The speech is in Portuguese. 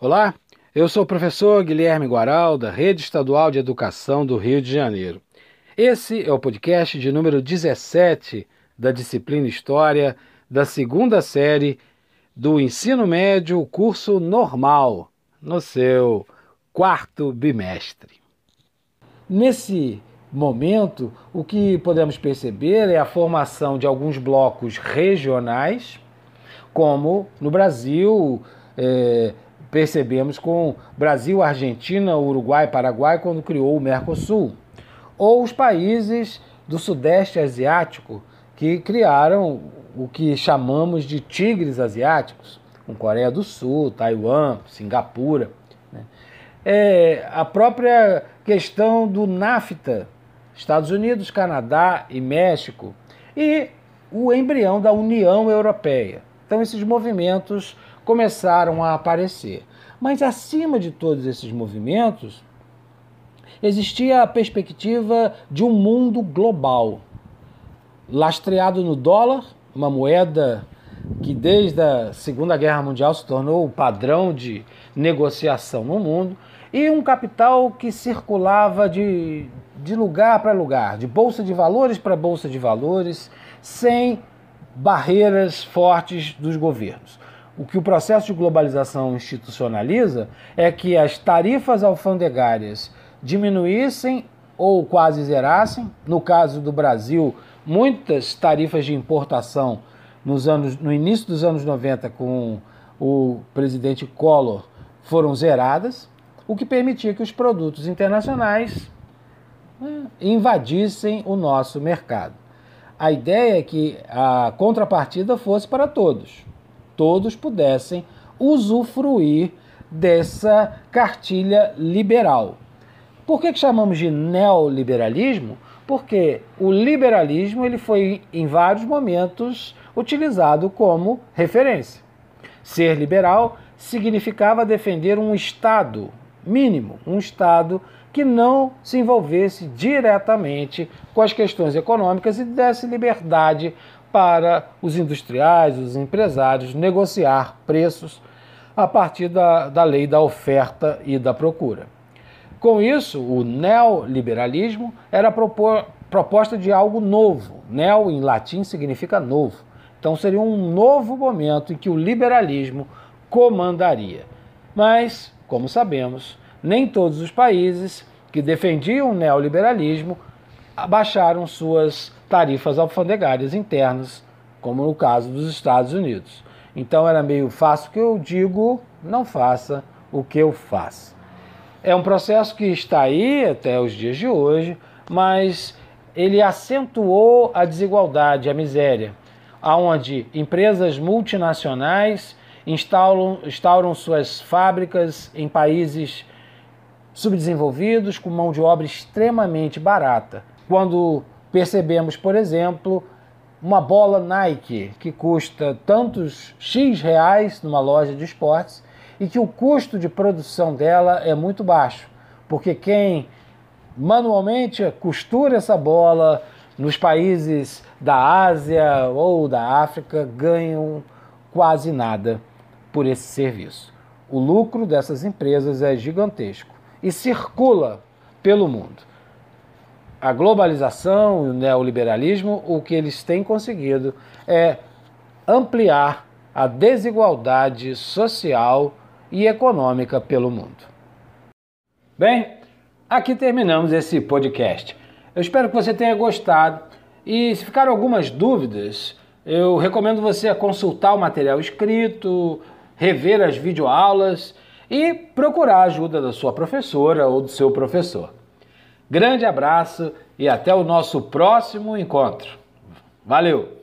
Olá, eu sou o professor Guilherme Guaral, da Rede Estadual de Educação do Rio de Janeiro. Esse é o podcast de número 17 da disciplina História da segunda série do ensino médio, curso normal, no seu quarto bimestre. Nesse momento, o que podemos perceber é a formação de alguns blocos regionais, como no Brasil. É, percebemos com Brasil, Argentina, Uruguai, Paraguai, quando criou o Mercosul, ou os países do Sudeste Asiático que criaram o que chamamos de tigres asiáticos, com Coreia do Sul, Taiwan, Singapura. Né? É, a própria questão do NAFTA, Estados Unidos, Canadá e México, e o embrião da União Europeia. Então, esses movimentos começaram a aparecer. Mas acima de todos esses movimentos, existia a perspectiva de um mundo global, lastreado no dólar, uma moeda que desde a Segunda Guerra Mundial se tornou o padrão de negociação no mundo, e um capital que circulava de, de lugar para lugar, de bolsa de valores para bolsa de valores, sem barreiras fortes dos governos o que o processo de globalização institucionaliza é que as tarifas alfandegárias diminuíssem ou quase zerassem. No caso do Brasil, muitas tarifas de importação nos anos, no início dos anos 90 com o presidente Collor foram zeradas, o que permitia que os produtos internacionais né, invadissem o nosso mercado. A ideia é que a contrapartida fosse para todos todos pudessem usufruir dessa cartilha liberal. Por que, que chamamos de neoliberalismo? Porque o liberalismo ele foi em vários momentos utilizado como referência. Ser liberal significava defender um Estado mínimo, um Estado que não se envolvesse diretamente com as questões econômicas e desse liberdade para os industriais, os empresários negociar preços a partir da, da lei da oferta e da procura. Com isso, o neoliberalismo era propor, proposta de algo novo. Neo em latim significa novo. Então seria um novo momento em que o liberalismo comandaria. Mas, como sabemos, nem todos os países que defendiam o neoliberalismo abaixaram suas tarifas alfandegárias internas, como no caso dos Estados Unidos. Então era meio fácil que eu digo, não faça o que eu faço. É um processo que está aí até os dias de hoje, mas ele acentuou a desigualdade, a miséria, aonde empresas multinacionais instauram, instauram suas fábricas em países subdesenvolvidos com mão de obra extremamente barata. Quando percebemos, por exemplo, uma bola Nike que custa tantos X reais numa loja de esportes e que o custo de produção dela é muito baixo, porque quem manualmente costura essa bola nos países da Ásia ou da África ganham quase nada por esse serviço. O lucro dessas empresas é gigantesco e circula pelo mundo a globalização e o neoliberalismo, o que eles têm conseguido é ampliar a desigualdade social e econômica pelo mundo. Bem, aqui terminamos esse podcast. Eu espero que você tenha gostado e se ficaram algumas dúvidas, eu recomendo você consultar o material escrito, rever as videoaulas e procurar a ajuda da sua professora ou do seu professor. Grande abraço e até o nosso próximo encontro. Valeu!